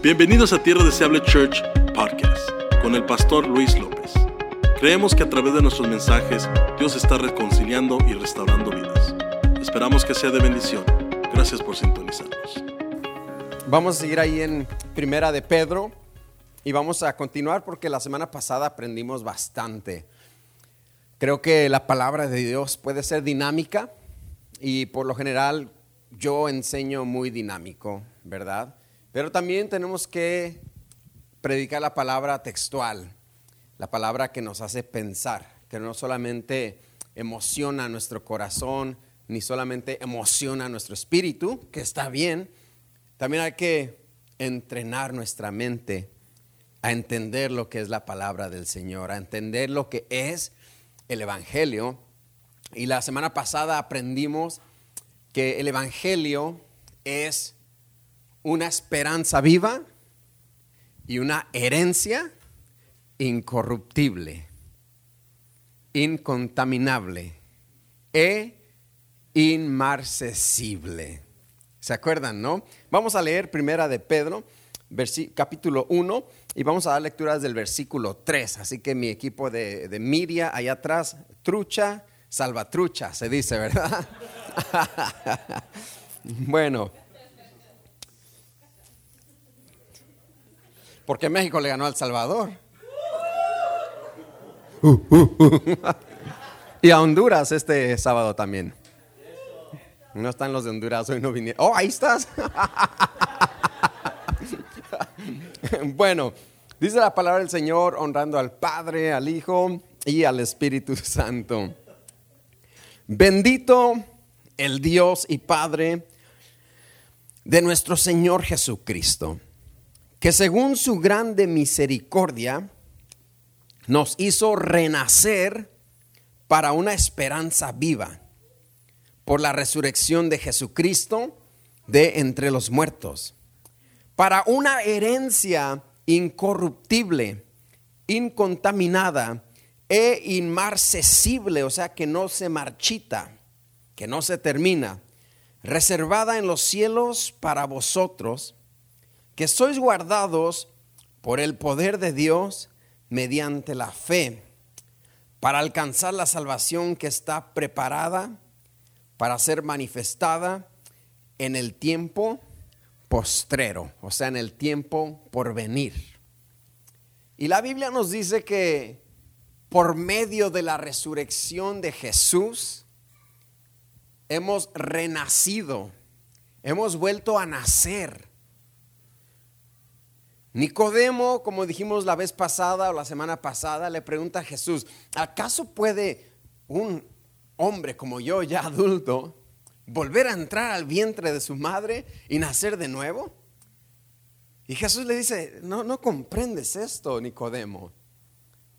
Bienvenidos a Tierra Deseable Church Podcast con el pastor Luis López. Creemos que a través de nuestros mensajes Dios está reconciliando y restaurando vidas. Esperamos que sea de bendición. Gracias por sintonizarnos. Vamos a seguir ahí en Primera de Pedro y vamos a continuar porque la semana pasada aprendimos bastante. Creo que la palabra de Dios puede ser dinámica y por lo general yo enseño muy dinámico, ¿verdad? Pero también tenemos que predicar la palabra textual, la palabra que nos hace pensar, que no solamente emociona nuestro corazón, ni solamente emociona nuestro espíritu, que está bien, también hay que entrenar nuestra mente a entender lo que es la palabra del Señor, a entender lo que es el Evangelio. Y la semana pasada aprendimos que el Evangelio es una esperanza viva y una herencia incorruptible, incontaminable e inmarcesible. ¿Se acuerdan, no? Vamos a leer primera de Pedro, capítulo 1, y vamos a dar lecturas del versículo 3. Así que mi equipo de, de Miria, allá atrás, trucha, salvatrucha, se dice, ¿verdad? bueno. Porque México le ganó al Salvador. y a Honduras este sábado también. No están los de Honduras, hoy no vinieron. Oh, ahí estás. bueno, dice la palabra del Señor honrando al Padre, al Hijo y al Espíritu Santo. Bendito el Dios y Padre de nuestro Señor Jesucristo que según su grande misericordia nos hizo renacer para una esperanza viva por la resurrección de Jesucristo de entre los muertos, para una herencia incorruptible, incontaminada e inmarcesible, o sea, que no se marchita, que no se termina, reservada en los cielos para vosotros, que sois guardados por el poder de Dios mediante la fe, para alcanzar la salvación que está preparada para ser manifestada en el tiempo postrero, o sea, en el tiempo por venir. Y la Biblia nos dice que por medio de la resurrección de Jesús, hemos renacido, hemos vuelto a nacer Nicodemo, como dijimos la vez pasada o la semana pasada, le pregunta a Jesús, ¿acaso puede un hombre como yo, ya adulto, volver a entrar al vientre de su madre y nacer de nuevo? Y Jesús le dice, no, no comprendes esto, Nicodemo.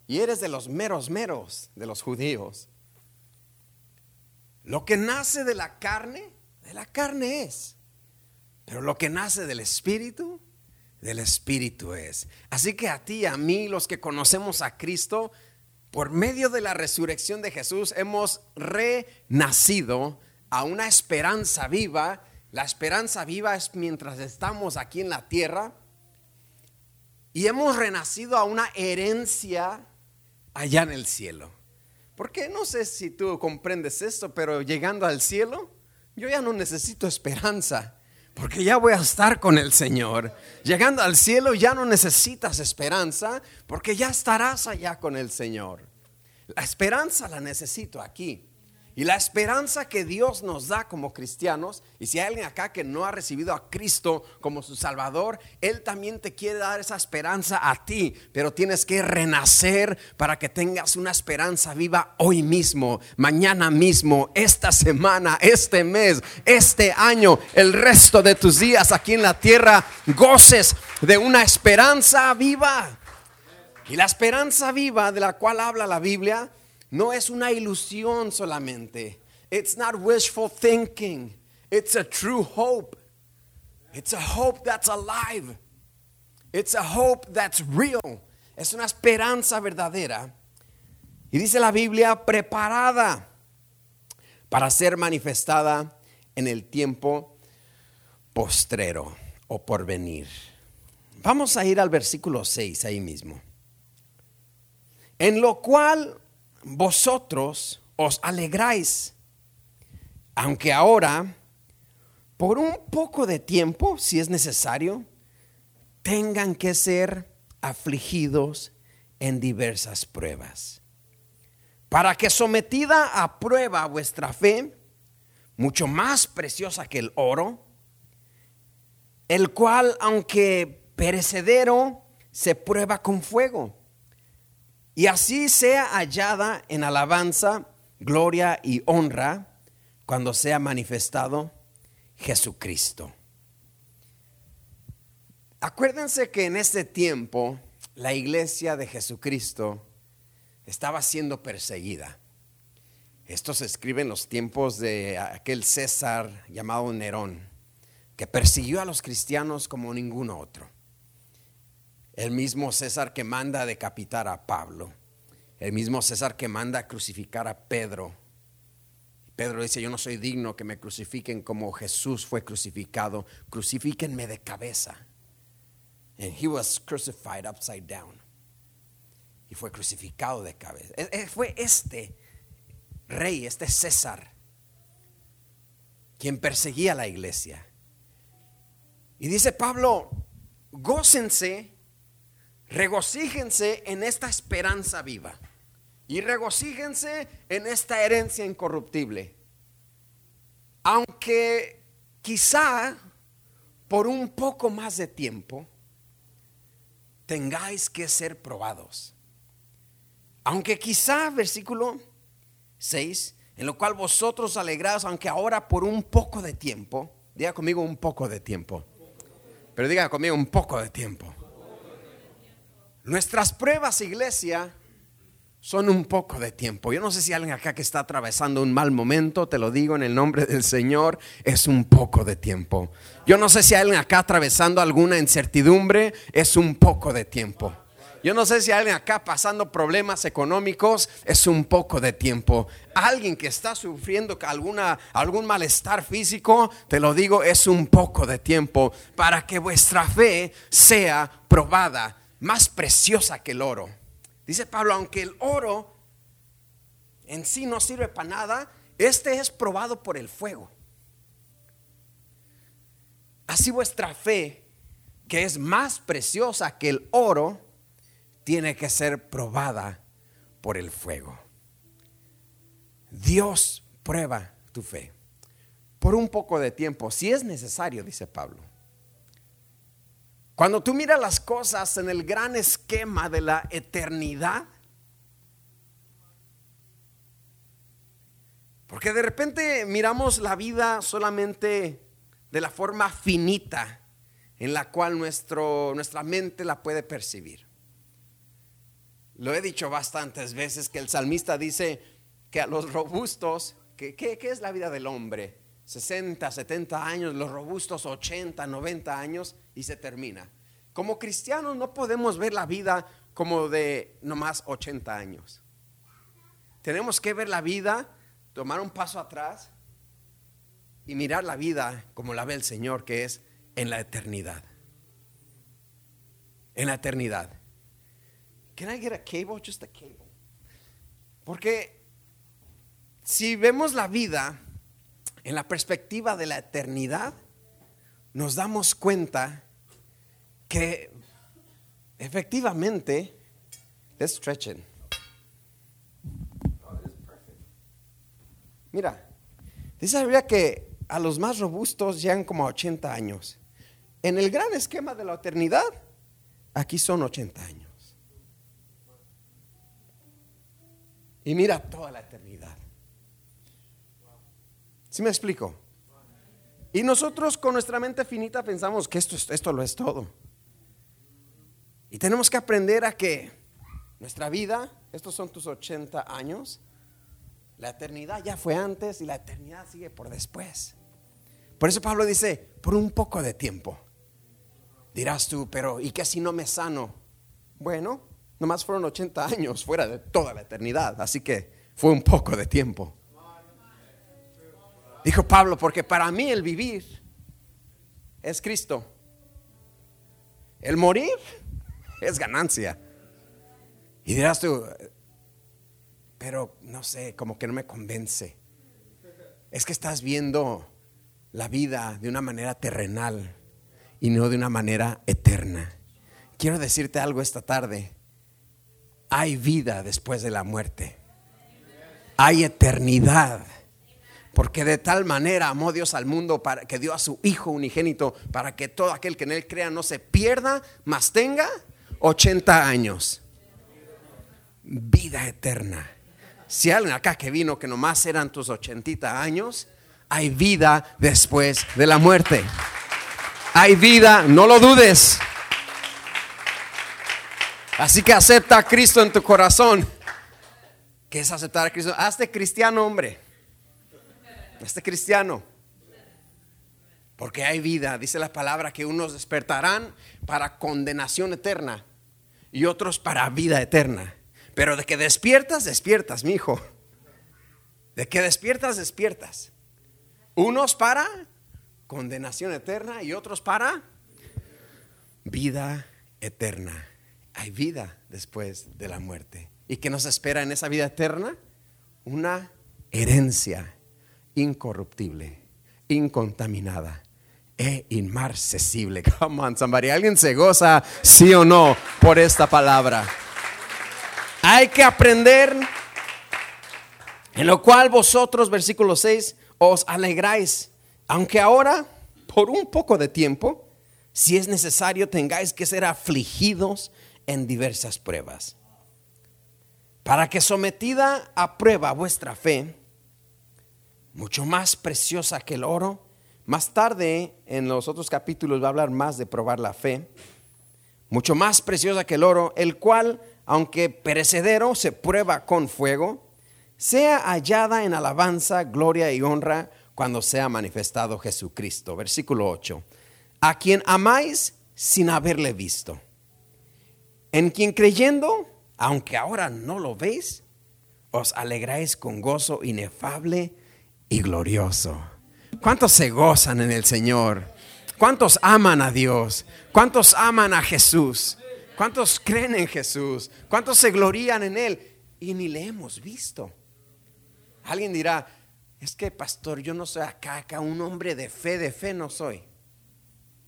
Y eres de los meros meros de los judíos. Lo que nace de la carne, de la carne es. Pero lo que nace del espíritu, del Espíritu es. Así que a ti, a mí, los que conocemos a Cristo, por medio de la resurrección de Jesús, hemos renacido a una esperanza viva. La esperanza viva es mientras estamos aquí en la tierra. Y hemos renacido a una herencia allá en el cielo. Porque no sé si tú comprendes esto, pero llegando al cielo, yo ya no necesito esperanza. Porque ya voy a estar con el Señor. Llegando al cielo ya no necesitas esperanza porque ya estarás allá con el Señor. La esperanza la necesito aquí. Y la esperanza que Dios nos da como cristianos, y si hay alguien acá que no ha recibido a Cristo como su Salvador, Él también te quiere dar esa esperanza a ti, pero tienes que renacer para que tengas una esperanza viva hoy mismo, mañana mismo, esta semana, este mes, este año, el resto de tus días aquí en la tierra, goces de una esperanza viva. Y la esperanza viva de la cual habla la Biblia no es una ilusión solamente. It's not wishful thinking. It's a true hope. It's a hope that's alive. It's a hope that's real. Es una esperanza verdadera. Y dice la Biblia, preparada para ser manifestada en el tiempo postrero o por venir. Vamos a ir al versículo 6 ahí mismo. En lo cual vosotros os alegráis, aunque ahora, por un poco de tiempo, si es necesario, tengan que ser afligidos en diversas pruebas, para que sometida a prueba vuestra fe, mucho más preciosa que el oro, el cual, aunque perecedero, se prueba con fuego, y así sea hallada en alabanza, gloria y honra cuando sea manifestado Jesucristo. Acuérdense que en este tiempo la iglesia de Jesucristo estaba siendo perseguida. Esto se escribe en los tiempos de aquel César llamado Nerón, que persiguió a los cristianos como ningún otro. El mismo César que manda decapitar a Pablo, el mismo César que manda crucificar a Pedro. Pedro dice, yo no soy digno que me crucifiquen como Jesús fue crucificado, crucifíquenme de cabeza. And he was crucified upside down. Y fue crucificado de cabeza. E, e, fue este rey, este César, quien perseguía a la iglesia. Y dice Pablo, gócense, regocíjense en esta esperanza viva. Y regocíjense en esta herencia incorruptible. Aunque quizá por un poco más de tiempo, tengáis que ser probados. Aunque quizá, versículo 6, en lo cual vosotros alegrados, aunque ahora por un poco de tiempo, diga conmigo un poco de tiempo, pero diga conmigo un poco de tiempo. Nuestras pruebas, iglesia, son un poco de tiempo. Yo no sé si alguien acá que está atravesando un mal momento, te lo digo en el nombre del Señor, es un poco de tiempo. Yo no sé si alguien acá atravesando alguna incertidumbre, es un poco de tiempo. Yo no sé si alguien acá pasando problemas económicos es un poco de tiempo. Alguien que está sufriendo alguna, algún malestar físico, te lo digo, es un poco de tiempo para que vuestra fe sea probada, más preciosa que el oro. Dice Pablo, aunque el oro en sí no sirve para nada, este es probado por el fuego. Así vuestra fe, que es más preciosa que el oro, tiene que ser probada por el fuego. Dios prueba tu fe por un poco de tiempo, si es necesario, dice Pablo. Cuando tú miras las cosas en el gran esquema de la eternidad, porque de repente miramos la vida solamente de la forma finita en la cual nuestro, nuestra mente la puede percibir. Lo he dicho bastantes veces que el salmista dice que a los robustos, que, ¿qué es la vida del hombre? 60, 70 años, los robustos 80, 90 años y se termina. Como cristianos no podemos ver la vida como de nomás 80 años. Tenemos que ver la vida, tomar un paso atrás y mirar la vida como la ve el Señor, que es en la eternidad. En la eternidad. Can I get a cable? Just a cable. Porque si vemos la vida en la perspectiva de la eternidad, nos damos cuenta que efectivamente, es stretching. Mira, dice la Biblia que a los más robustos llegan como a 80 años. En el gran esquema de la eternidad, aquí son 80 años. Y mira toda la eternidad. ¿Sí me explico? Y nosotros con nuestra mente finita pensamos que esto, esto lo es todo. Y tenemos que aprender a que nuestra vida, estos son tus 80 años, la eternidad ya fue antes y la eternidad sigue por después. Por eso Pablo dice, por un poco de tiempo. Dirás tú, pero ¿y qué si no me sano? Bueno, nomás fueron 80 años fuera de toda la eternidad, así que fue un poco de tiempo. Dijo Pablo, porque para mí el vivir es Cristo El morir es ganancia. Y dirás tú, pero no sé, como que no me convence. Es que estás viendo la vida de una manera terrenal y no de una manera eterna. Quiero decirte algo esta tarde. Hay vida después de la muerte. Hay eternidad. Porque de tal manera amó Dios al mundo para que dio a su Hijo unigénito para que todo aquel que en él crea no se pierda, mas tenga 80 años. Vida eterna. Si alguien acá que vino que nomás eran tus 80 años, hay vida después de la muerte. Hay vida, no lo dudes. Así que acepta a Cristo en tu corazón. ¿Qué es aceptar a Cristo? Hazte cristiano, hombre. Hazte cristiano. Porque hay vida. Dice la palabra que unos despertarán para condenación eterna y otros para vida eterna. Pero de que despiertas, despiertas, mi hijo. De que despiertas, despiertas. Unos para condenación eterna y otros para vida eterna. Hay vida después de la muerte. ¿Y qué nos espera en esa vida eterna? Una herencia incorruptible, incontaminada e inmarcesible. Come on, somebody. ¿Alguien se goza, sí o no, por esta palabra? Hay que aprender, en lo cual vosotros, versículo 6, os alegráis, aunque ahora, por un poco de tiempo, si es necesario, tengáis que ser afligidos en diversas pruebas para que sometida a prueba vuestra fe, mucho más preciosa que el oro, más tarde en los otros capítulos va a hablar más de probar la fe, mucho más preciosa que el oro, el cual, aunque perecedero, se prueba con fuego, sea hallada en alabanza, gloria y honra cuando sea manifestado Jesucristo. Versículo 8. A quien amáis sin haberle visto, en quien creyendo aunque ahora no lo veis, os alegráis con gozo inefable y glorioso. ¿Cuántos se gozan en el Señor? ¿Cuántos aman a Dios? ¿Cuántos aman a Jesús? ¿Cuántos creen en Jesús? ¿Cuántos se glorían en Él? Y ni le hemos visto. Alguien dirá, es que pastor, yo no soy acá, acá un hombre de fe, de fe no soy.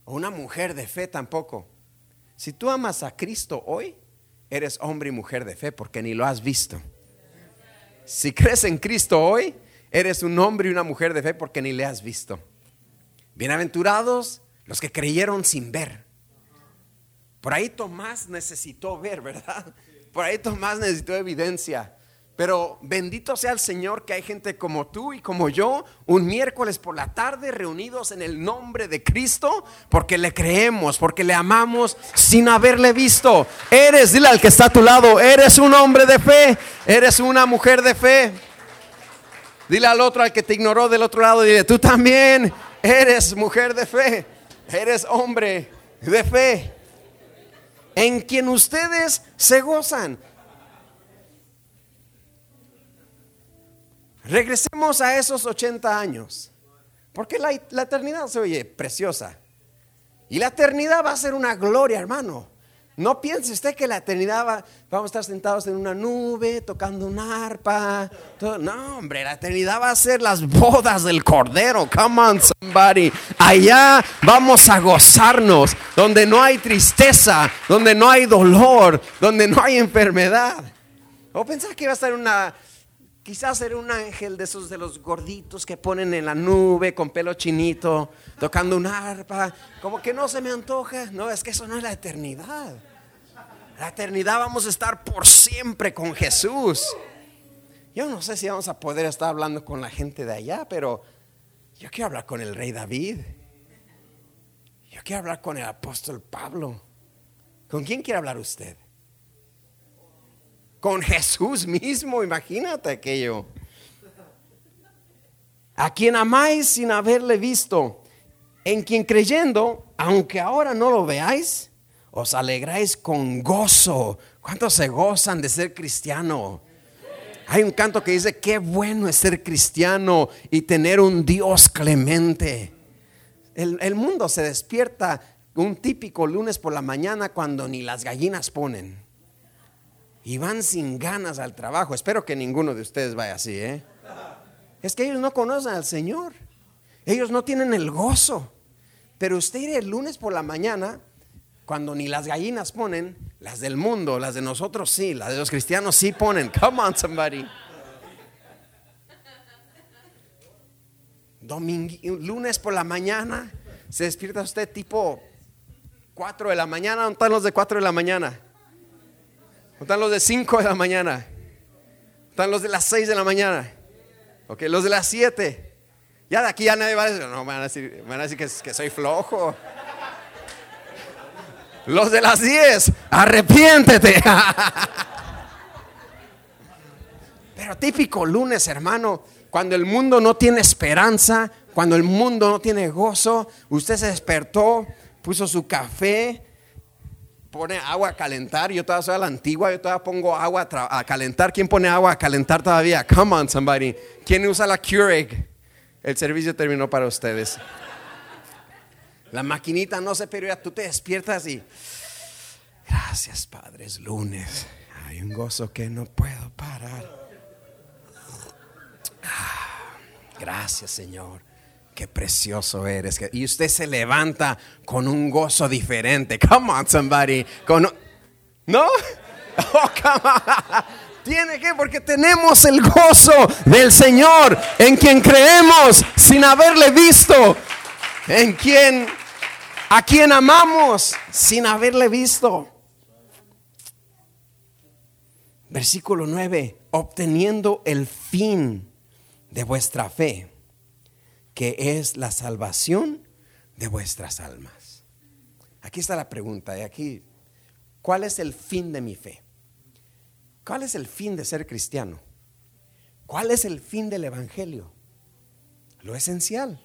O una mujer de fe tampoco. Si tú amas a Cristo hoy, eres hombre y mujer de fe porque ni lo has visto. Si crees en Cristo hoy, eres un hombre y una mujer de fe porque ni le has visto. Bienaventurados los que creyeron sin ver. Por ahí Tomás necesitó ver, ¿verdad? Por ahí Tomás necesitó evidencia. Pero bendito sea el Señor que hay gente como tú y como yo, un miércoles por la tarde reunidos en el nombre de Cristo, porque le creemos, porque le amamos sin haberle visto. Eres, dile al que está a tu lado, eres un hombre de fe, eres una mujer de fe. Dile al otro, al que te ignoró del otro lado, dile, tú también eres mujer de fe, eres hombre de fe, en quien ustedes se gozan. Regresemos a esos 80 años, porque la, eternidad se oye preciosa. Y la eternidad va a ser una gloria, hermano. No piense usted que la eternidad va, a estar sentados en una nube, tocando un arpa. No, hombre, la eternidad va a ser las bodas del Cordero. Come on, somebody. Allá vamos a gozarnos, donde no hay tristeza, donde no hay dolor, donde no hay enfermedad. O pensar que iba a estar una, Quizás ser un ángel de esos de los gorditos que ponen en la nube con pelo chinito, tocando un arpa. Como que no se me antoja. No, es que eso no es la eternidad. La eternidad vamos a estar por siempre con Jesús. Yo no sé si vamos a poder estar hablando con la gente de allá, pero yo quiero hablar con el rey David. Yo quiero hablar con el apóstol Pablo. ¿Con quién quiere hablar usted? Con Jesús mismo, imagínate aquello. A quien amáis sin haberle visto, en quien creyendo, aunque ahora no lo veáis, os alegráis con gozo. ¿Cuántos se gozan de ser cristiano? Hay un canto que dice, qué bueno es ser cristiano y tener un Dios clemente. El, el mundo se despierta un típico lunes por la mañana cuando ni las gallinas ponen. Y van sin ganas al trabajo. Espero que ninguno de ustedes vaya así, ¿eh? Es que ellos no conocen al Señor. Ellos no tienen el gozo. Pero usted irá el lunes por la mañana, cuando ni las gallinas ponen, las del mundo, las de nosotros sí, las de los cristianos sí ponen. Come on, somebody. Domingo, lunes por la mañana, se despierta usted tipo 4 de la mañana. ¿Dónde están los de 4 de la mañana? ¿Dónde están los de 5 de la mañana? ¿Dónde están los de las 6 de la mañana? Ok, los de las 7. Ya de aquí ya nadie va a decir, no, van a decir, van a decir que, que soy flojo. Los de las 10, arrepiéntete. Pero típico lunes, hermano, cuando el mundo no tiene esperanza, cuando el mundo no tiene gozo, usted se despertó, puso su café, pone agua a calentar. Yo todavía soy a la antigua, yo todavía pongo agua a, calentar. ¿Quién pone agua a calentar todavía? Come on, somebody. ¿Quién usa la Keurig? El servicio terminó para ustedes. La maquinita no se pero tú te despiertas y gracias Padre, es lunes. Hay un gozo que no puedo parar. Ah, gracias Señor. Qué precioso eres. Y usted se levanta con un gozo diferente. Come on, somebody. ¿No? Oh. Tiene que, porque tenemos el gozo del Señor en quien creemos sin haberle visto, en quien, a quien amamos sin haberle visto. Versículo 9, obteniendo el fin de vuestra fe, que es la salvación de vuestras almas. Aquí está la pregunta, y aquí, ¿cuál es el fin de mi fe? ¿Cuál es el fin de ser cristiano? ¿Cuál es el fin del Evangelio? Lo esencial.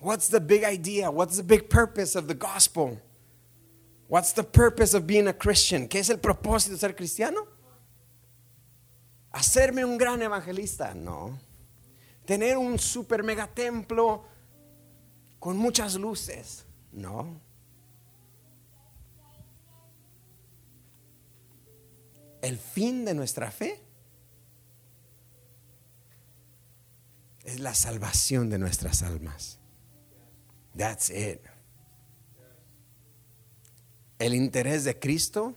What's the big idea? What's the big purpose of the gospel? What's the purpose of being a Christian? ¿Qué es el propósito de ser cristiano? ¿Hacerme un gran evangelista? No. ¿Tener un super mega templo con muchas luces? No. el fin de nuestra fe es la salvación de nuestras almas. That's it. El interés de Cristo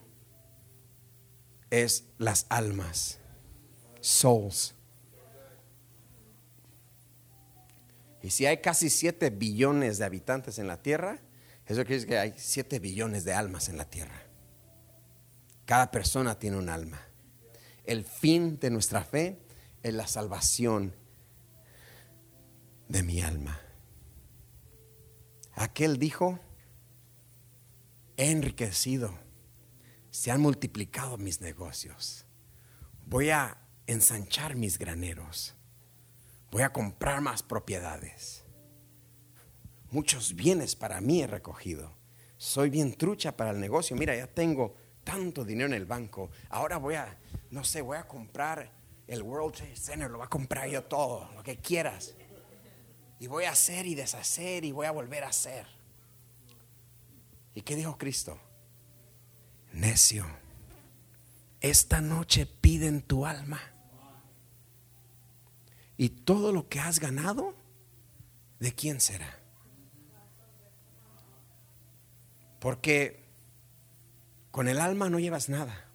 es las almas, souls. Y si hay casi 7 billones de habitantes en la tierra, eso quiere decir que hay 7 billones de almas en la tierra. Cada persona tiene un alma. El fin de nuestra fe es la salvación de mi alma. Aquel dijo, he enriquecido, se han multiplicado mis negocios, voy a ensanchar mis graneros, voy a comprar más propiedades, muchos bienes para mí he recogido, soy bien trucha para el negocio, mira, ya tengo tanto dinero en el banco, ahora voy a, no sé, voy a comprar el World Trade Center, lo voy a comprar yo todo, lo que quieras. Y voy a hacer y deshacer y voy a volver a hacer. ¿Y qué dijo Cristo? Necio, esta noche piden tu alma. Y todo lo que has ganado, ¿de quién será? Porque con el alma no llevas nada.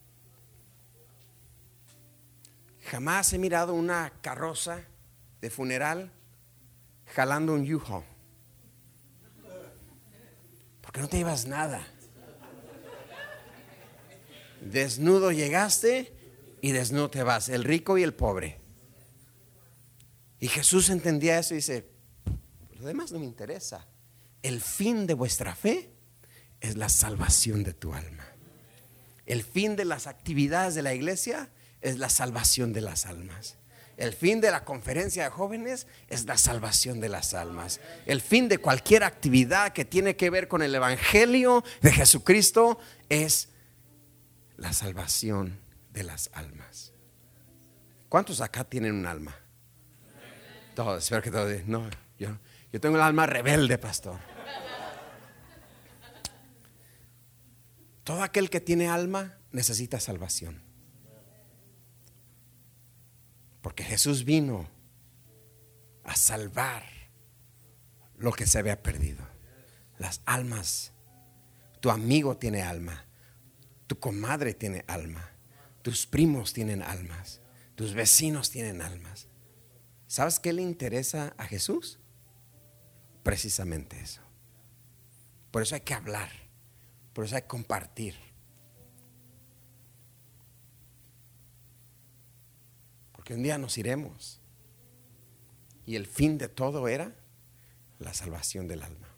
Jamás he mirado una carroza de funeral jalando un yujo. Porque no te llevas nada. Desnudo llegaste y desnudo te vas, el rico y el pobre. Y Jesús entendía eso y dice, lo demás no me interesa. El fin de vuestra fe es la salvación de tu alma. El fin de las actividades de la iglesia es la salvación de las almas. El fin de la conferencia de jóvenes es la salvación de las almas. El fin de cualquier actividad que tiene que ver con el Evangelio de Jesucristo es la salvación de las almas. ¿Cuántos acá tienen un alma? Espero que todos. No, yo, yo tengo el alma rebelde, pastor. Todo aquel que tiene alma necesita salvación. Porque Jesús vino a salvar lo que se había perdido. Las almas. Tu amigo tiene alma. Tu comadre tiene alma. Tus primos tienen almas. Tus vecinos tienen almas. ¿Sabes qué le interesa a Jesús? Precisamente eso. Por eso hay que hablar. Por eso hay que compartir. Porque un día nos iremos. Y el fin de todo era la salvación del alma.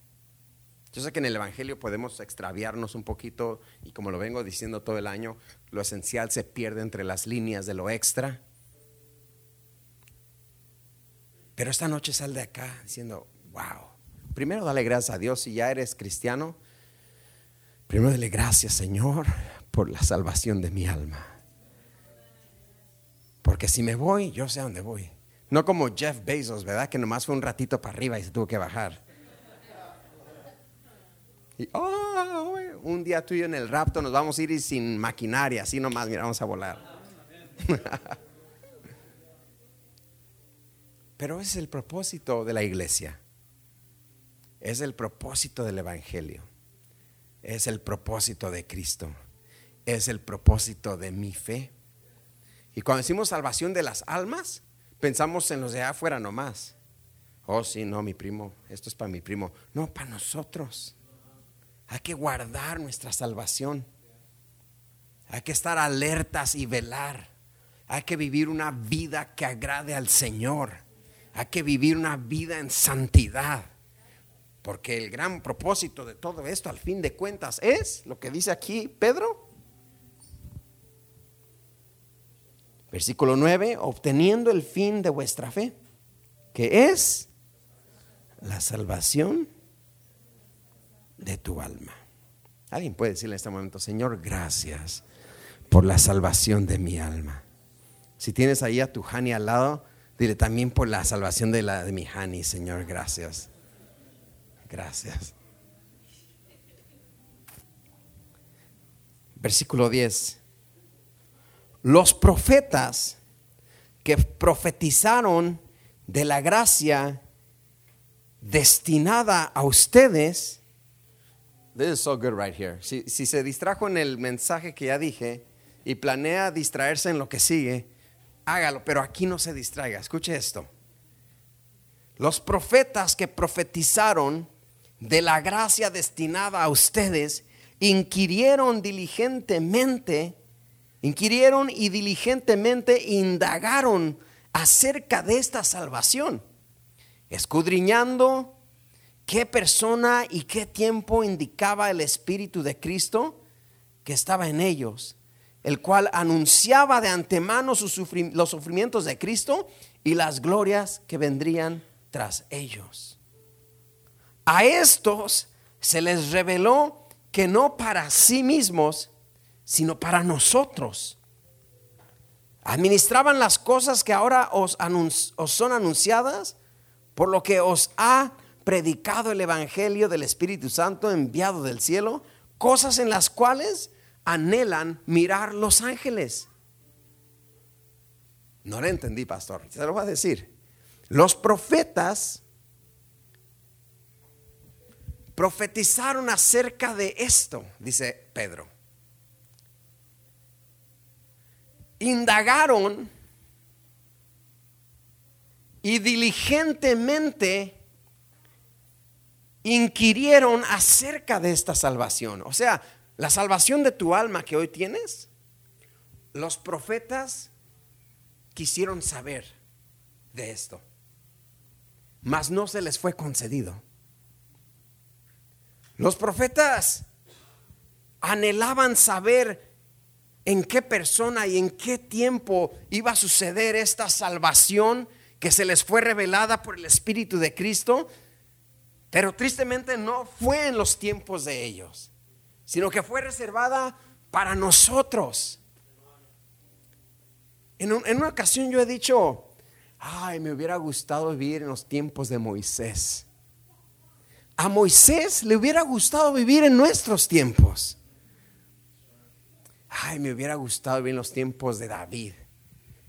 Yo sé que en el Evangelio podemos extraviarnos un poquito y como lo vengo diciendo todo el año, lo esencial se pierde entre las líneas de lo extra. Pero esta noche sal de acá diciendo, wow, primero dale gracias a Dios si ya eres cristiano. Primero dale gracias Señor por la salvación de mi alma. Porque si me voy, yo sé a dónde voy. No como Jeff Bezos, ¿verdad? Que nomás fue un ratito para arriba y se tuvo que bajar. Y oh, un día tú y yo en el rapto nos vamos a ir sin maquinaria, así nomás, mira, vamos a volar. Pero ese es el propósito de la iglesia. Es el propósito del Evangelio. Es el propósito de Cristo. Es el propósito de mi fe. Y cuando decimos salvación de las almas, pensamos en los de afuera nomás. Oh, sí, no, mi primo, esto es para mi primo. No, para nosotros. Hay que guardar nuestra salvación. Hay que estar alertas y velar. Hay que vivir una vida que agrade al Señor. Hay que vivir una vida en santidad. Porque el gran propósito de todo esto, al fin de cuentas, es lo que dice aquí Pedro. Versículo 9, obteniendo el fin de vuestra fe, que es la salvación de tu alma. Alguien puede decirle en este momento, Señor, gracias por la salvación de mi alma. Si tienes ahí a tu Hani al lado, Dile también por la salvación de, la, de mi Hani, Señor, gracias. Gracias. Versículo 10. Los profetas que profetizaron de la gracia destinada a ustedes. This is so good right here. Si, si se distrajo en el mensaje que ya dije y planea distraerse en lo que sigue, hágalo, pero aquí no se distraiga. Escuche esto. Los profetas que profetizaron de la gracia destinada a ustedes, inquirieron diligentemente, inquirieron y diligentemente indagaron acerca de esta salvación, escudriñando qué persona y qué tiempo indicaba el Espíritu de Cristo que estaba en ellos el cual anunciaba de antemano los sufrimientos de Cristo y las glorias que vendrían tras ellos. A estos se les reveló que no para sí mismos, sino para nosotros. Administraban las cosas que ahora os, os son anunciadas, por lo que os ha predicado el Evangelio del Espíritu Santo enviado del cielo, cosas en las cuales anhelan mirar los ángeles. No le entendí, pastor. Se lo voy a decir. Los profetas profetizaron acerca de esto, dice Pedro. Indagaron y diligentemente inquirieron acerca de esta salvación. O sea, la salvación de tu alma que hoy tienes, los profetas quisieron saber de esto, mas no se les fue concedido. Los profetas anhelaban saber en qué persona y en qué tiempo iba a suceder esta salvación que se les fue revelada por el Espíritu de Cristo, pero tristemente no fue en los tiempos de ellos sino que fue reservada para nosotros. En, una ocasión yo he dicho, ay, me hubiera gustado vivir en los tiempos de Moisés. A Moisés le hubiera gustado vivir en nuestros tiempos. ay, me hubiera gustado vivir en los tiempos de David.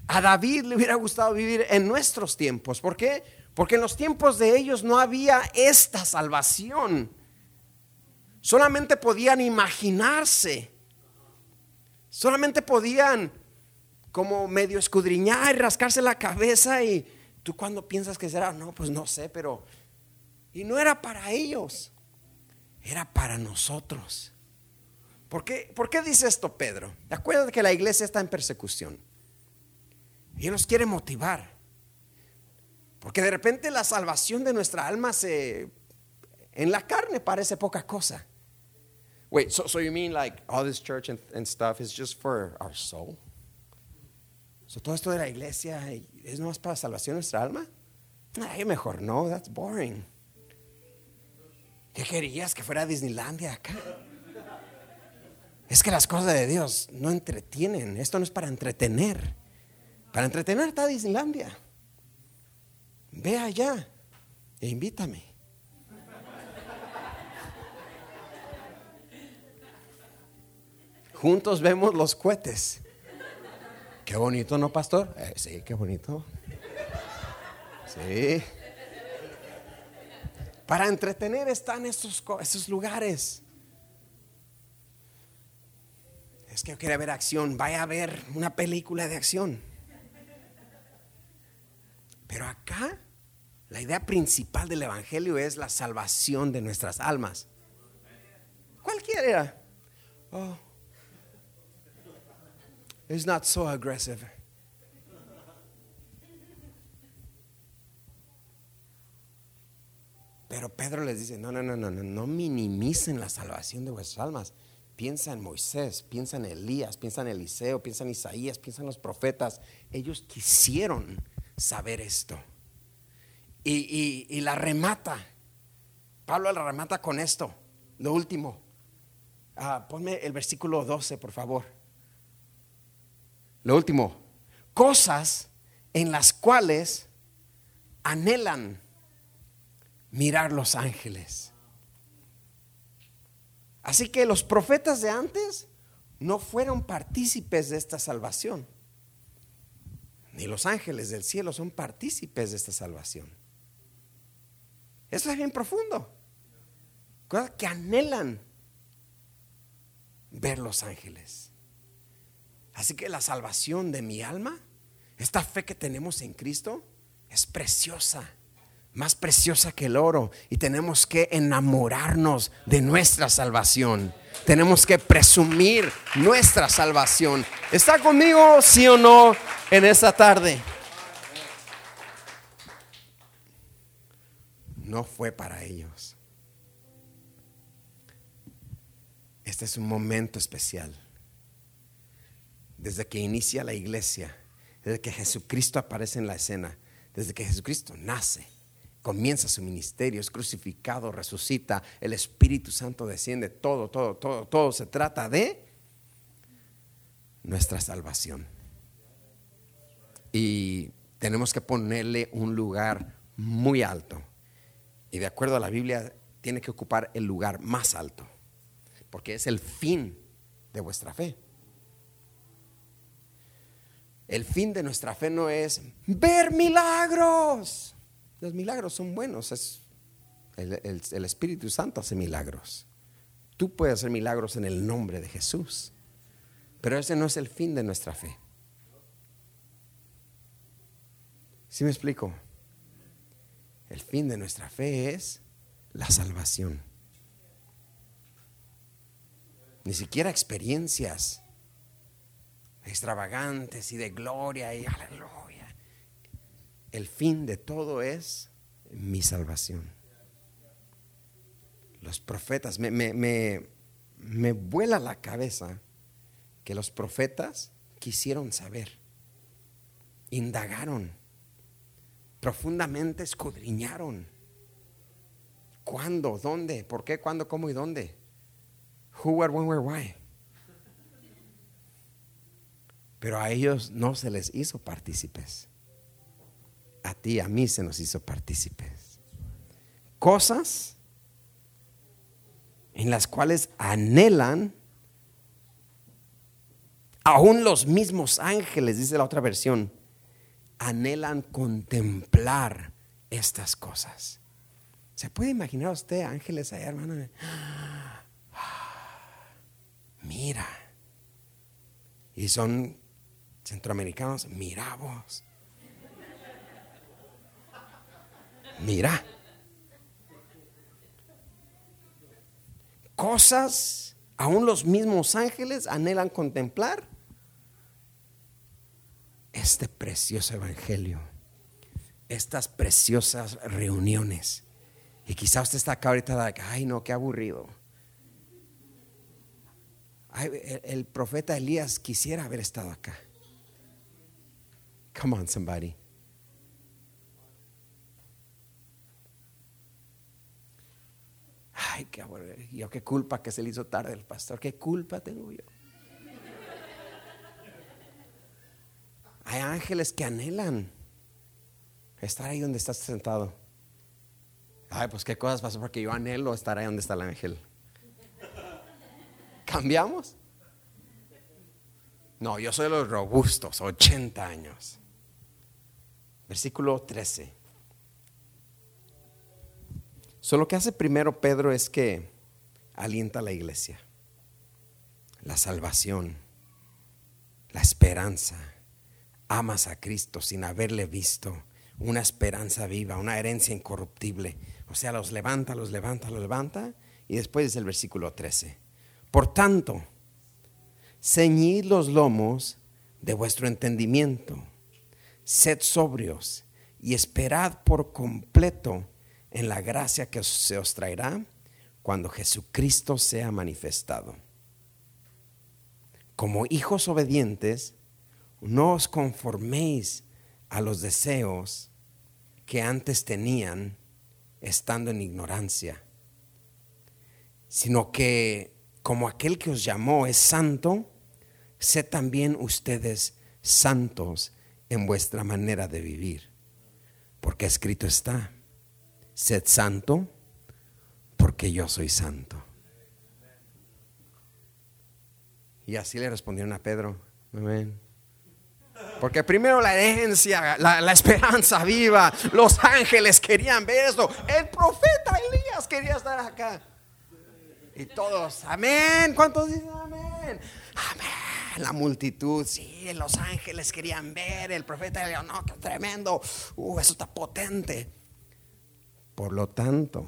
A David le hubiera gustado vivir en nuestros tiempos. ¿Por qué? Porque en los tiempos de ellos no había esta salvación. Solamente podían imaginarse. Solamente podían como medio escudriñar y rascarse la cabeza y tú cuando piensas que será, no, pues no sé, pero... Y no era para ellos, era para nosotros. ¿Por qué, ¿Por qué dice esto Pedro? Acuérdate que la iglesia está en persecución. Y Él nos quiere motivar. Porque de repente la salvación de nuestra alma se en la carne parece poca cosa. Wait, so, so you mean like all this church and, and stuff is just for our soul? So todo esto de la iglesia es nomás para salvación de nuestra alma? Ay, mejor no, that's boring. ¿Qué querías que fuera Disneylandia acá? Es que las cosas de Dios no entretienen. Esto no es para entretener. Para entretener está Disneylandia. Ve allá e invítame. Juntos vemos los cohetes. Qué bonito, ¿no, pastor? Eh, sí, qué bonito. Sí. Para entretener están estos, estos lugares. Es que yo quiero ver acción. Vaya a ver una película de acción. Pero acá la idea principal del Evangelio es la salvación de nuestras almas. Cualquiera era. Oh, it's not so aggressive. Pero Pedro les dice, no, no, no, no, no, no minimicen la salvación de vuestras almas. Piensa en Moisés, piensa en Elías, piensa en Eliseo, piensa en Isaías, piensa en los profetas. Ellos quisieron saber esto. Y, la remata. Pablo la remata con esto. Lo último. Ah, ponme el versículo 12, por favor. Lo último. Cosas en las cuales anhelan mirar los ángeles. Así que los profetas de antes no fueron partícipes de esta salvación. Ni los ángeles del cielo son partícipes de esta salvación. Eso es bien profundo. Cosas que anhelan ver los ángeles. Así que la salvación de mi alma, esta fe que tenemos en Cristo, es preciosa más preciosa que el oro y tenemos que enamorarnos de nuestra salvación. Tenemos que presumir nuestra salvación. ¿Está conmigo, sí o no, en esta tarde? No fue para ellos. Este es un momento especial. Desde que inicia la iglesia, desde que Jesucristo aparece en la escena, desde que Jesucristo nace comienza su ministerio, es crucificado, resucita, el Espíritu Santo desciende, todo, todo, todo, todo se trata de nuestra salvación. Y tenemos que ponerle un lugar muy alto. Y de acuerdo a la Biblia, tiene que ocupar el lugar más alto, porque es el fin de vuestra fe. El fin de nuestra fe no es ver milagros. Los milagros son buenos. Es, el, Espíritu Santo hace milagros. Tú puedes hacer milagros en el nombre de Jesús. Pero ese no es el fin de nuestra fe. ¿Sí me explico? El fin de nuestra fe es la salvación. Ni siquiera experiencias extravagantes y de gloria y aleluya el fin de todo es mi salvación. Los profetas, me, me, vuela la cabeza que los profetas quisieron saber, indagaron, profundamente escudriñaron. ¿Cuándo? ¿Dónde? ¿Por qué? ¿Cuándo? ¿Cómo y dónde? Who, what, when, where, why? Pero a ellos no se les hizo partícipes a ti, a mí se nos hizo partícipes. Cosas en las cuales anhelan Aún los mismos ángeles, dice la otra versión, anhelan contemplar estas cosas. ¿Se puede imaginar usted ángeles allá, hermano? Mira. Y son centroamericanos, mira vos. Mira. Cosas, aún los mismos ángeles anhelan contemplar este precioso evangelio, estas preciosas reuniones. Y quizá usted está acá ahorita, ay no, qué aburrido. el, profeta Elías quisiera haber estado acá. Come on, somebody. Ay, qué. Yo qué culpa que se le hizo tarde el pastor. ¿Qué culpa tengo yo? Hay ángeles que anhelan estar ahí donde estás sentado. Ay, pues qué cosas pasó porque yo anhelo estar ahí donde está el ángel. ¿Cambiamos? No, yo soy de los robustos, 80 años. Versículo 13. Solo lo que hace primero Pedro es que alienta a la iglesia, la salvación, la esperanza amas a Cristo sin haberle visto, una esperanza viva, una herencia incorruptible. O sea, los levanta, los levanta, los levanta. Y después es el versículo 13. Por tanto, ceñid los lomos de vuestro entendimiento, sed sobrios y esperad por completo en la gracia que se os traerá cuando Jesucristo sea manifestado. Como hijos obedientes, no os conforméis a los deseos que antes tenían estando en ignorancia, sino que como aquel que os llamó es santo, sed también ustedes santos en vuestra manera de vivir, porque escrito está, sed santo porque yo soy santo. Y así le respondieron a Pedro, amén. Porque primero la herencia, la, esperanza viva, los ángeles querían ver eso. El profeta Elías quería estar acá. Y todos, amén. ¿Cuántos dicen amén? Amén. La multitud, sí, los ángeles querían ver. El profeta Elías, no, qué tremendo. Uh, eso está potente. Por lo tanto,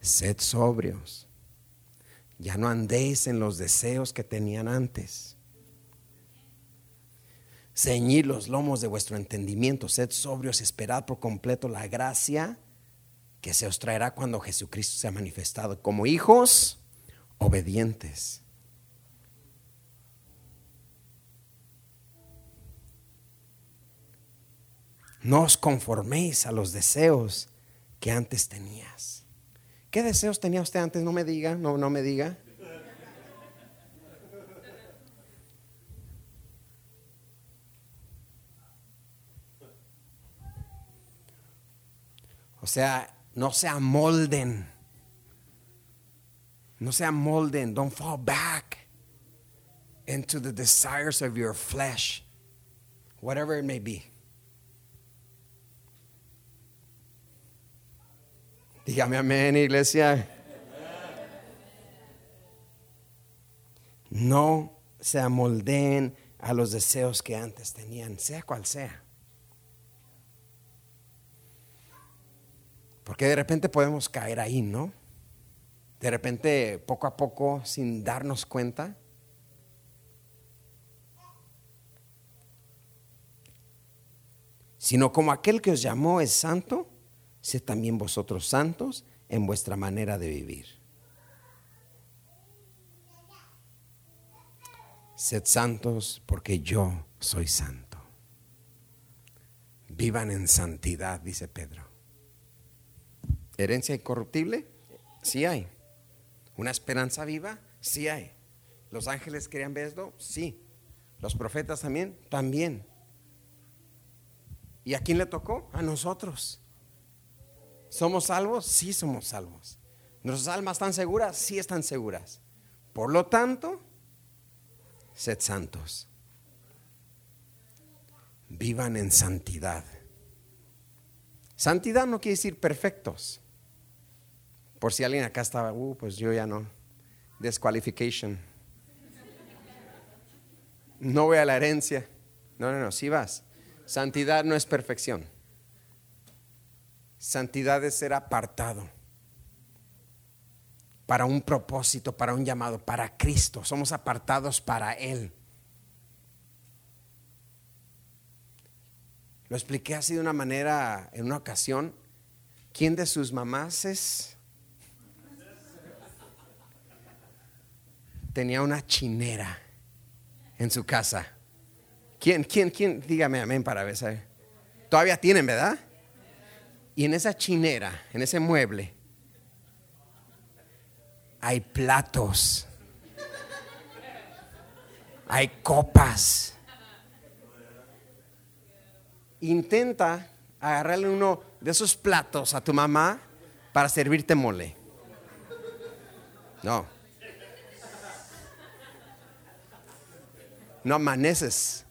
sed sobrios. Ya no andéis en los deseos que tenían antes ceñid los lomos de vuestro entendimiento, sed sobrios, esperad por completo la gracia que se os traerá cuando Jesucristo sea manifestado como hijos obedientes. No os conforméis a los deseos que antes tenías. ¿Qué deseos tenía usted antes? No me diga, no, no me diga. O sea, no se amolden. No se amolden. Don't fall back into the desires of your flesh, whatever it may be. Dígame amén, iglesia. No se amolden a los deseos que antes tenían, sea cual sea. Porque de repente podemos caer ahí, ¿no? De repente, poco a poco, sin darnos cuenta. Sino como aquel que os llamó es santo, sed también vosotros santos en vuestra manera de vivir. Sed santos porque yo soy santo. Vivan en santidad, dice Pedro. ¿Herencia incorruptible? Sí hay. ¿Una esperanza viva? Sí hay. ¿Los ángeles querían ver esto? Sí. ¿Los profetas también? También. ¿Y a quién le tocó? A nosotros. ¿Somos salvos? Sí somos salvos. ¿Nuestras almas están seguras? Sí están seguras. Por lo tanto, Sed santos. Vivan en santidad. Santidad no quiere decir perfectos. Por si alguien acá estaba, uh, pues yo ya no. Desqualification. No voy a la herencia. No, no, no, si vas. Santidad no es perfección. Santidad es ser apartado para un propósito, para un llamado, para Cristo. Somos apartados para Él. Lo expliqué así de una manera en una ocasión. ¿Quién de sus mamás es? Tenía una chinera en su casa. ¿Quién, quién, quién? Dígame amén para ver. Todavía tienen, ¿verdad? Y en esa chinera, en ese mueble, hay platos, hay copas. Intenta agarrarle uno de esos platos a tu mamá para servirte mole. No. No amaneces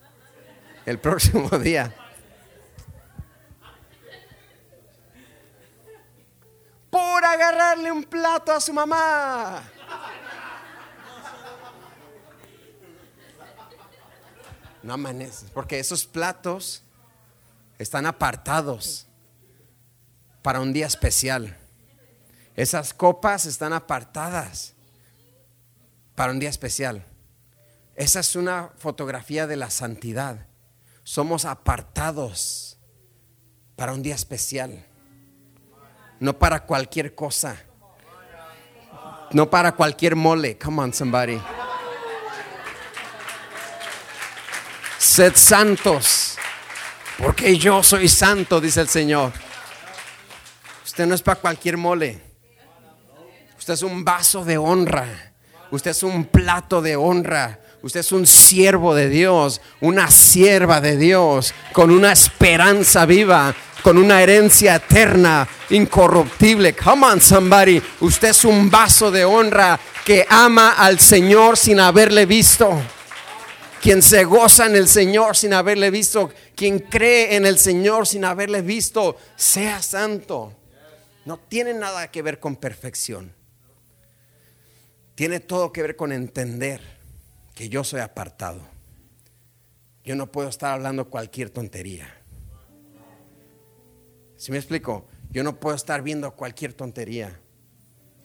el próximo día. Agarrarle un plato a su mamá. No amaneces, porque esos platos están apartados para un día especial. Esas copas están apartadas para un día especial. Esa es una fotografía de la santidad. Somos apartados para un día especial. No para cualquier cosa. No para cualquier mole. Come on, somebody. Sed santos porque yo soy santo, dice el Señor. Usted no es para cualquier mole. Usted es un vaso de honra. Usted es un plato de honra. Usted es un siervo de Dios, una sierva de Dios, con una esperanza viva, con una herencia eterna, incorruptible. Come on, somebody. Usted es un vaso de honra que ama al Señor sin haberle visto quien se goza en el Señor sin haberle visto, quien cree en el Señor sin haberle visto, sea santo. No tiene nada que ver con perfección. Tiene todo que ver con entender que yo soy apartado. Yo no puedo estar hablando cualquier tontería. Si me explico? Yo no puedo estar viendo cualquier tontería.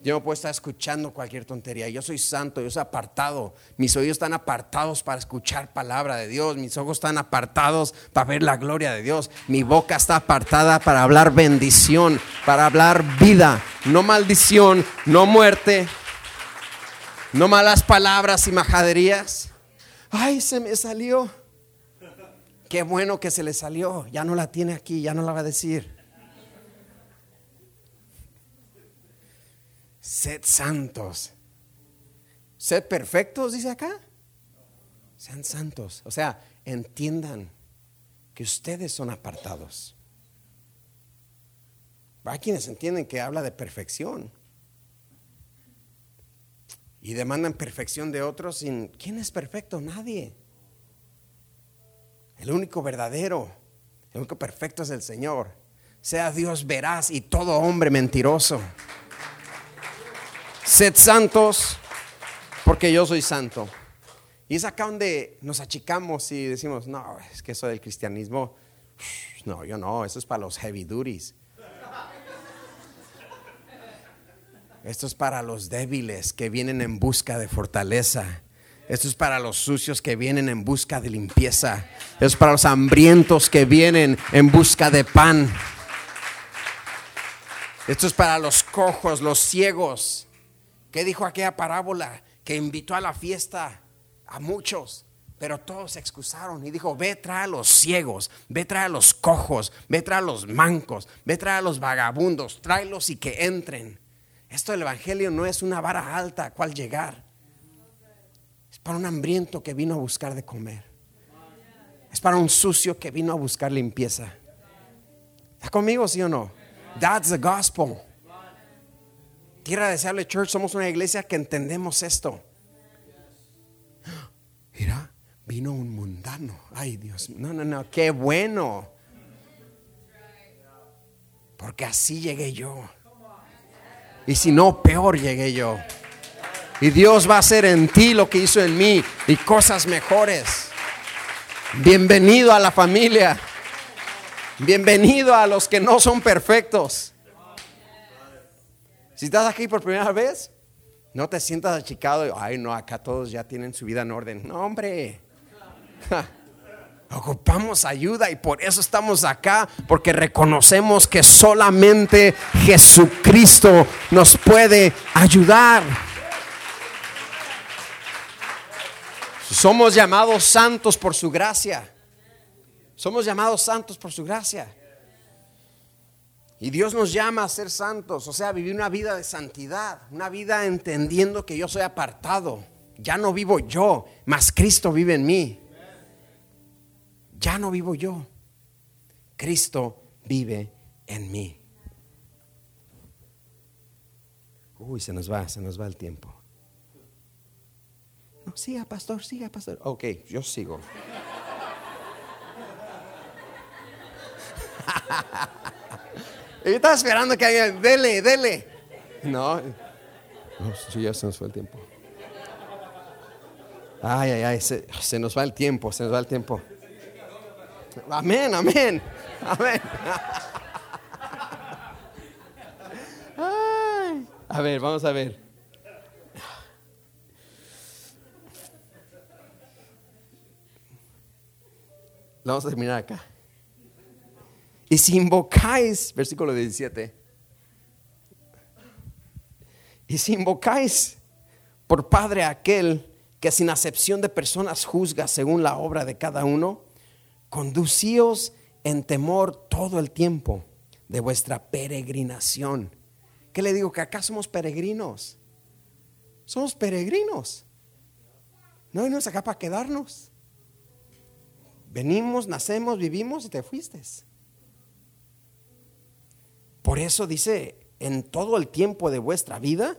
Yo no puedo estar escuchando cualquier tontería. Yo soy santo, yo soy apartado. Mis oídos están apartados para escuchar palabra de Dios. Mis ojos están apartados para ver la gloria de Dios. Mi boca está apartada para hablar bendición, para hablar vida, no maldición, no muerte, no malas palabras y majaderías. Ay, se me salió. Qué bueno que se le salió. Ya no la tiene aquí, ya no la va a decir. Sed santos. Sed perfectos, dice acá. Sean santos. O sea, entiendan que ustedes son apartados. Hay quienes entienden que habla de perfección. Y demandan perfección de otros sin... ¿Quién es perfecto? Nadie. El único verdadero, el único perfecto es el Señor. Sea Dios veraz y todo hombre mentiroso. Sed santos porque yo soy santo. Y es acá donde nos achicamos y decimos, no, es que eso del cristianismo, no, yo no, eso es para los heavy duties. Esto es para los débiles que vienen en busca de fortaleza. Esto es para los sucios que vienen en busca de limpieza. Esto es para los hambrientos que vienen en busca de pan. Esto es para los cojos, los ciegos ¿Qué dijo aquella parábola? Que invitó a la fiesta a muchos, pero todos se excusaron y dijo, ve trae a los ciegos, ve trae a los cojos, ve trae a los mancos, ve trae a los vagabundos, tráelos y que entren. Esto del Evangelio no es una vara alta a cual llegar. Es para un hambriento que vino a buscar de comer. Es para un sucio que vino a buscar limpieza. ¿Está conmigo, sí o no? That's the gospel. Tierra Deseable Church somos una iglesia que entendemos esto. Mira, vino un mundano. Ay Dios, no, no, no, qué bueno. Porque así llegué yo. Y si no, peor llegué yo. Y Dios va a hacer en ti lo que hizo en mí y cosas mejores. Bienvenido a la familia. Bienvenido a los que no son perfectos. Si estás aquí por primera vez, no te sientas achicado. Ay, no, acá todos ya tienen su vida en orden. No, hombre. Ocupamos ayuda y por eso estamos acá, porque reconocemos que solamente Jesucristo nos puede ayudar. Somos llamados santos por su gracia. Somos llamados santos por su gracia. Y Dios nos llama a ser santos, o sea, a vivir una vida de santidad, una vida entendiendo que yo soy apartado. Ya no vivo yo, mas Cristo vive en mí. Ya no vivo yo. Cristo vive en mí. Uy, se nos va, se nos va el tiempo. No, siga, pastor, siga, pastor. Ok, yo sigo. y estaba esperando que alguien, dele, dele. No, no, sí, ya se nos fue el tiempo. Ay, ay, ay, se, se nos va el tiempo, se nos va el tiempo. Amén, amén, amén. Ay, a ver, vamos a ver. Vamos a terminar acá. Y si invocáis, versículo 17, y si invocáis por Padre aquel que sin acepción de personas juzga según la obra de cada uno, conducíos en temor todo el tiempo de vuestra peregrinación. ¿Qué le digo? Que acá somos peregrinos. Somos peregrinos. No venimos acá para quedarnos. Venimos, nacemos, vivimos y te fuiste. Por eso dice, en todo el tiempo de vuestra vida,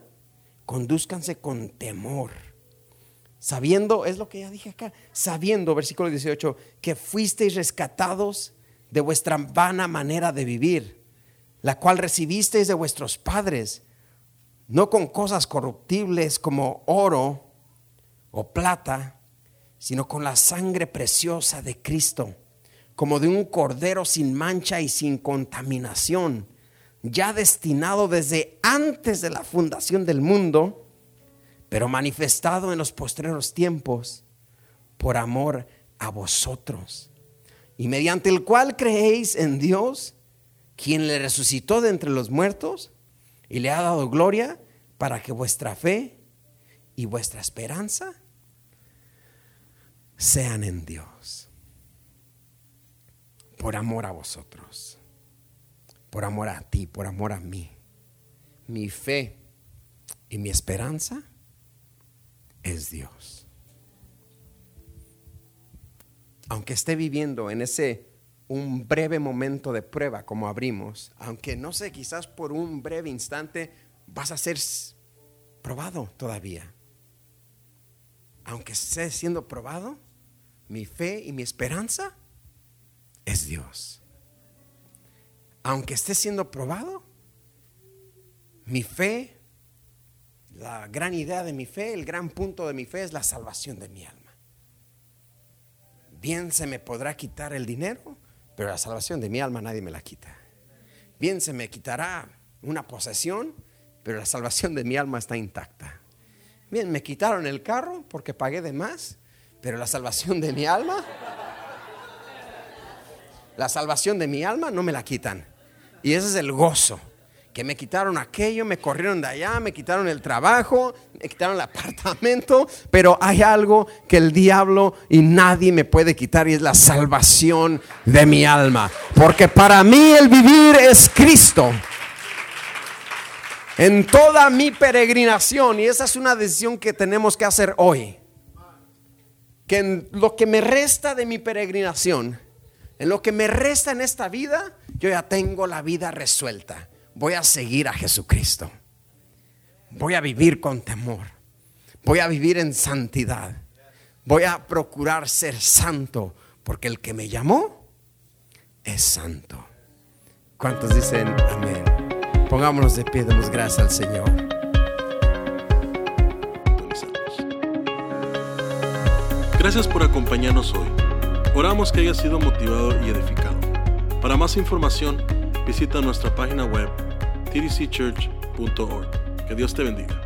conduzcanse con temor. Sabiendo, es lo que ya dije acá, sabiendo, versículo 18, que fuisteis rescatados de vuestra vana manera de vivir, la cual recibisteis de vuestros padres, no con cosas corruptibles como oro o plata, sino con la sangre preciosa de Cristo, como de un cordero sin mancha y sin contaminación, ya destinado desde antes de la fundación del mundo, pero manifestado en los postreros tiempos por amor a vosotros, y mediante el cual creéis en Dios, quien le resucitó de entre los muertos y le ha dado gloria para que vuestra fe y vuestra esperanza sean en Dios. Por amor a vosotros. Por amor a ti, por amor a mí. Mi fe y mi esperanza es Dios. Aunque esté viviendo en ese un breve momento de prueba como abrimos, aunque no sé, quizás por un breve instante vas a ser probado todavía. Aunque esté siendo probado, mi fe y mi esperanza es Dios. Aunque esté siendo probado, mi fe, la gran idea de mi fe, el gran punto de mi fe es la salvación de mi alma. Bien se me podrá quitar el dinero, pero la salvación de mi alma nadie me la quita. Bien se me quitará una posesión, pero la salvación de mi alma está intacta. Bien, me quitaron el carro porque pagué de más, pero la salvación de mi alma, la salvación de mi alma no me la quitan. Y ese es el gozo. Que me quitaron aquello, me corrieron de allá, me quitaron el trabajo, me quitaron el apartamento, pero hay algo que el diablo y nadie me puede quitar y es la salvación de mi alma. Porque para mí el vivir es Cristo. En toda mi peregrinación, y esa es una decisión que tenemos que hacer hoy que en lo que me resta de mi peregrinación, en lo que me resta en esta vida, yo ya tengo la vida resuelta. Voy a seguir a Jesucristo. Voy a vivir con temor. Voy a vivir en santidad. Voy a procurar ser santo, porque el que me llamó es santo. ¿Cuántos dicen amén? Pongámonos de pie, demos gracias al Señor. Gracias por acompañarnos hoy. Oramos que haya sido motivado y edificado. Para más información, visita nuestra página web tdcchurch.org. Que Dios te bendiga.